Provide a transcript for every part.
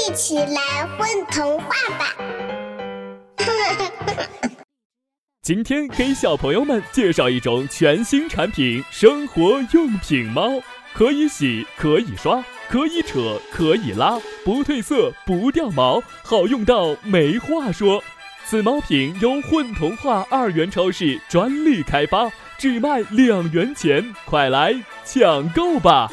一起来混童话吧！今天给小朋友们介绍一种全新产品——生活用品猫，可以洗，可以刷，可以扯，可以拉，不褪色，不掉毛，好用到没话说。此猫品由混童话二元超市专利开发，只卖两元钱，快来抢购吧！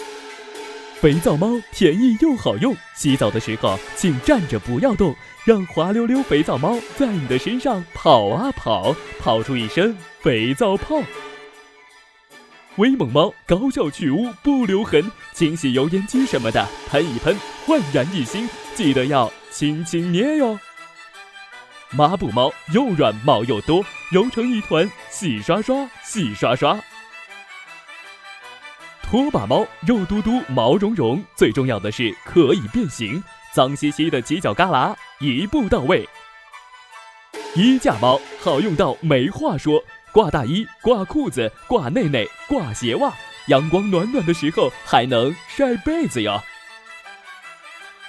肥皂猫便宜又好用，洗澡的时候请站着不要动，让滑溜溜肥皂猫在你的身上跑啊跑，跑出一身肥皂泡。威猛猫高效去污不留痕，清洗油烟机什么的喷一喷，焕然一新，记得要轻轻捏哟。抹布猫又软毛又多，揉成一团，洗刷刷，洗刷刷。拖把猫肉嘟嘟，毛茸茸，最重要的是可以变形。脏兮兮的犄角旮旯一步到位。衣架猫好用到没话说，挂大衣、挂裤子、挂内内、挂鞋袜，阳光暖暖的时候还能晒被子哟。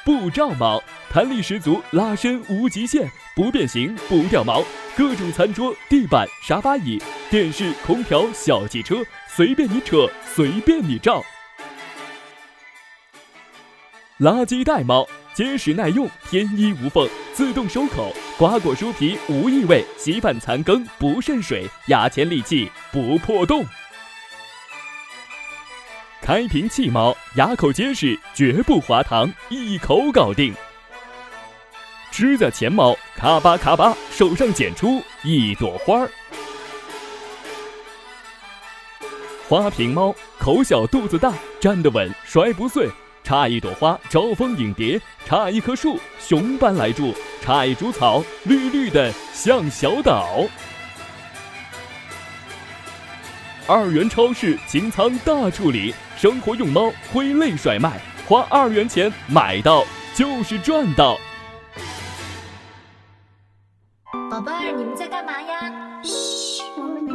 布罩猫弹力十足，拉伸无极限，不变形不掉毛，各种餐桌、地板、沙发椅、电视、空调、小汽车。随便你扯，随便你照。垃圾袋猫结实耐用，天衣无缝，自动收口，刮果蔬皮无异味，稀饭残羹不渗水，牙签利器不破洞。开瓶器猫牙口结实，绝不滑糖，一口搞定。指甲钳猫咔吧咔吧，手上剪出一朵花儿。花瓶猫口小肚子大，站得稳，摔不碎。插一朵花，招蜂引蝶；插一棵树，熊般来住；插一株草，绿绿的像小岛。二元超市清仓大处理，生活用猫挥泪甩卖，花二元钱买到就是赚到。宝贝儿，你们在干嘛呀？嘘，我们。